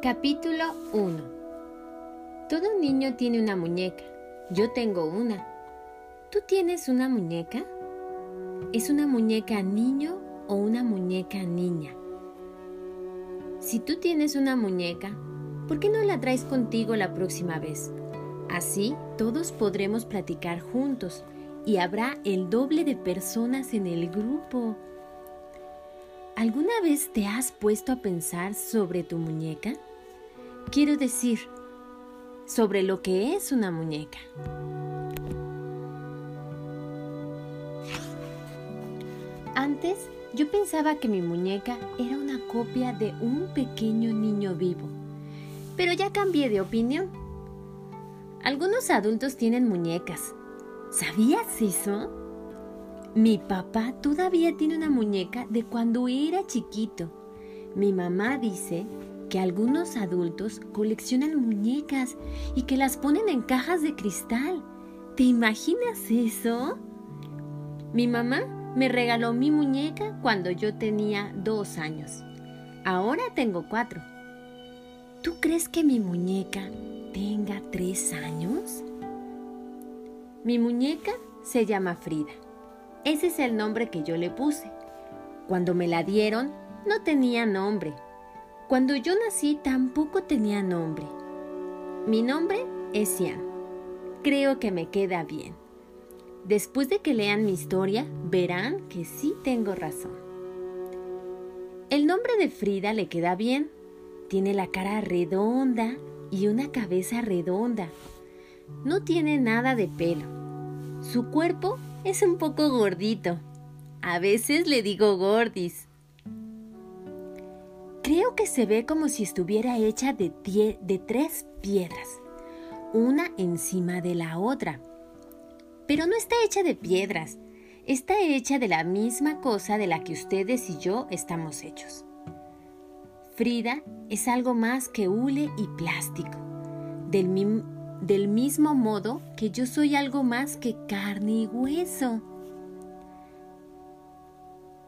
Capítulo 1 Todo niño tiene una muñeca. Yo tengo una. ¿Tú tienes una muñeca? ¿Es una muñeca niño o una muñeca niña? Si tú tienes una muñeca, ¿por qué no la traes contigo la próxima vez? Así todos podremos platicar juntos y habrá el doble de personas en el grupo. ¿Alguna vez te has puesto a pensar sobre tu muñeca? Quiero decir, sobre lo que es una muñeca. Antes yo pensaba que mi muñeca era una copia de un pequeño niño vivo, pero ya cambié de opinión. Algunos adultos tienen muñecas. ¿Sabías eso? Mi papá todavía tiene una muñeca de cuando era chiquito. Mi mamá dice que algunos adultos coleccionan muñecas y que las ponen en cajas de cristal. ¿Te imaginas eso? Mi mamá me regaló mi muñeca cuando yo tenía dos años. Ahora tengo cuatro. ¿Tú crees que mi muñeca tenga tres años? Mi muñeca se llama Frida. Ese es el nombre que yo le puse. Cuando me la dieron, no tenía nombre. Cuando yo nací tampoco tenía nombre. Mi nombre es Sian. Creo que me queda bien. Después de que lean mi historia, verán que sí tengo razón. El nombre de Frida le queda bien. Tiene la cara redonda y una cabeza redonda. No tiene nada de pelo. Su cuerpo es un poco gordito. A veces le digo gordis. Creo que se ve como si estuviera hecha de, de tres piedras, una encima de la otra. Pero no está hecha de piedras, está hecha de la misma cosa de la que ustedes y yo estamos hechos. Frida es algo más que hule y plástico, del, del mismo modo que yo soy algo más que carne y hueso.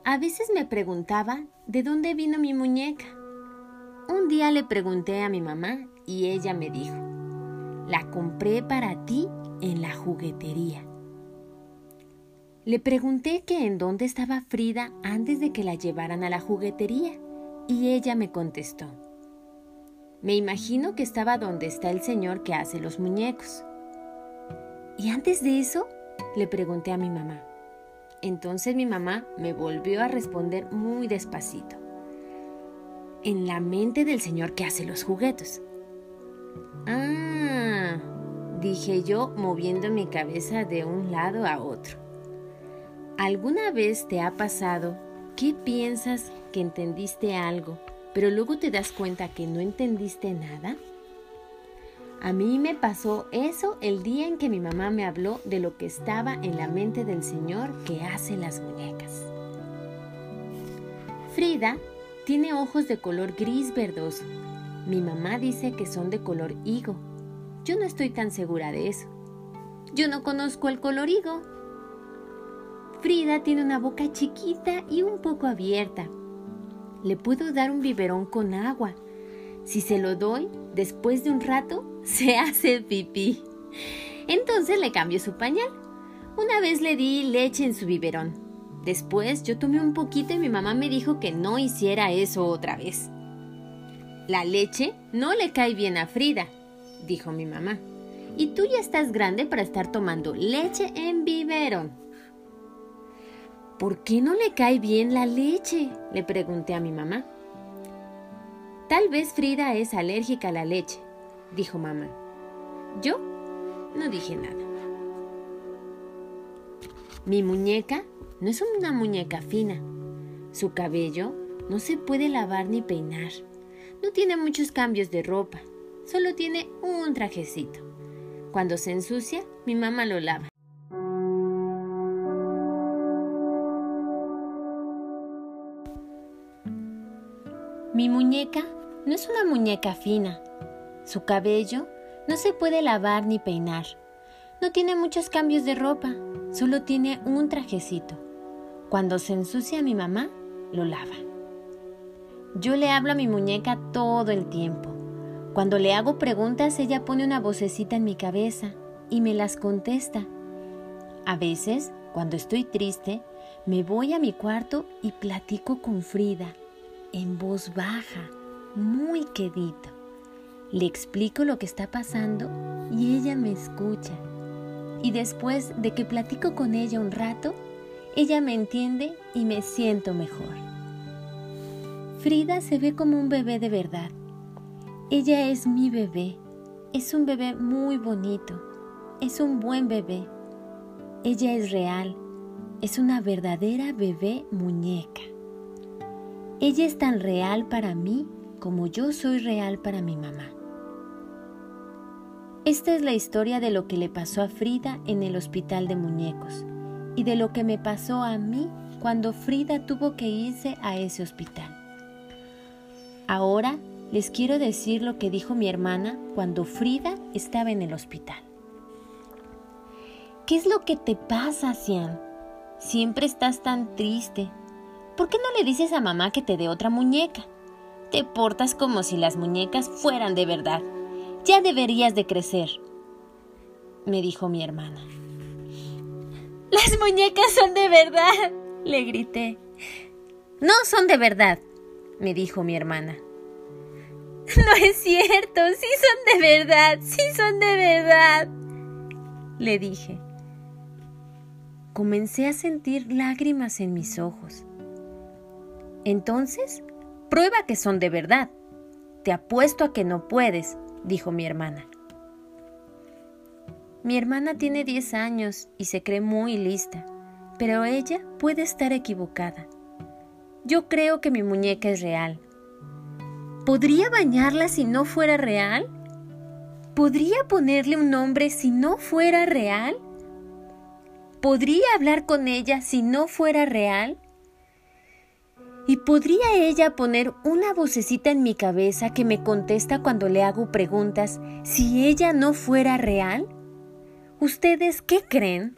A veces me preguntaba de dónde vino mi muñeca. Un día le pregunté a mi mamá y ella me dijo, la compré para ti en la juguetería. Le pregunté que en dónde estaba Frida antes de que la llevaran a la juguetería y ella me contestó, me imagino que estaba donde está el señor que hace los muñecos. ¿Y antes de eso? Le pregunté a mi mamá. Entonces mi mamá me volvió a responder muy despacito. En la mente del señor que hace los juguetes. Ah, dije yo moviendo mi cabeza de un lado a otro. ¿Alguna vez te ha pasado que piensas que entendiste algo pero luego te das cuenta que no entendiste nada? A mí me pasó eso el día en que mi mamá me habló de lo que estaba en la mente del Señor que hace las muñecas. Frida tiene ojos de color gris verdoso. Mi mamá dice que son de color higo. Yo no estoy tan segura de eso. Yo no conozco el color higo. Frida tiene una boca chiquita y un poco abierta, le puedo dar un biberón con agua. Si se lo doy, después de un rato, se hace pipí. Entonces le cambio su pañal. Una vez le di leche en su biberón. Después yo tomé un poquito y mi mamá me dijo que no hiciera eso otra vez. La leche no le cae bien a Frida, dijo mi mamá. Y tú ya estás grande para estar tomando leche en biberón. ¿Por qué no le cae bien la leche? le pregunté a mi mamá. Tal vez Frida es alérgica a la leche, dijo mamá. Yo no dije nada. Mi muñeca no es una muñeca fina. Su cabello no se puede lavar ni peinar. No tiene muchos cambios de ropa. Solo tiene un trajecito. Cuando se ensucia, mi mamá lo lava. Mi muñeca no es una muñeca fina. Su cabello no se puede lavar ni peinar. No tiene muchos cambios de ropa, solo tiene un trajecito. Cuando se ensucia mi mamá, lo lava. Yo le hablo a mi muñeca todo el tiempo. Cuando le hago preguntas, ella pone una vocecita en mi cabeza y me las contesta. A veces, cuando estoy triste, me voy a mi cuarto y platico con Frida, en voz baja, muy quedito. Le explico lo que está pasando y ella me escucha. Y después de que platico con ella un rato, ella me entiende y me siento mejor. Frida se ve como un bebé de verdad. Ella es mi bebé. Es un bebé muy bonito. Es un buen bebé. Ella es real. Es una verdadera bebé muñeca. Ella es tan real para mí como yo soy real para mi mamá. Esta es la historia de lo que le pasó a Frida en el hospital de muñecos y de lo que me pasó a mí cuando Frida tuvo que irse a ese hospital. Ahora les quiero decir lo que dijo mi hermana cuando Frida estaba en el hospital. ¿Qué es lo que te pasa, Sian? Siempre estás tan triste. ¿Por qué no le dices a mamá que te dé otra muñeca? Te portas como si las muñecas fueran de verdad. Ya deberías de crecer, me dijo mi hermana. Las muñecas son de verdad, le grité. No son de verdad, me dijo mi hermana. No es cierto, sí son de verdad, sí son de verdad, le dije. Comencé a sentir lágrimas en mis ojos. Entonces, prueba que son de verdad. Te apuesto a que no puedes, dijo mi hermana. Mi hermana tiene 10 años y se cree muy lista, pero ella puede estar equivocada. Yo creo que mi muñeca es real. ¿Podría bañarla si no fuera real? ¿Podría ponerle un nombre si no fuera real? ¿Podría hablar con ella si no fuera real? ¿Y podría ella poner una vocecita en mi cabeza que me contesta cuando le hago preguntas si ella no fuera real? ¿Ustedes qué creen?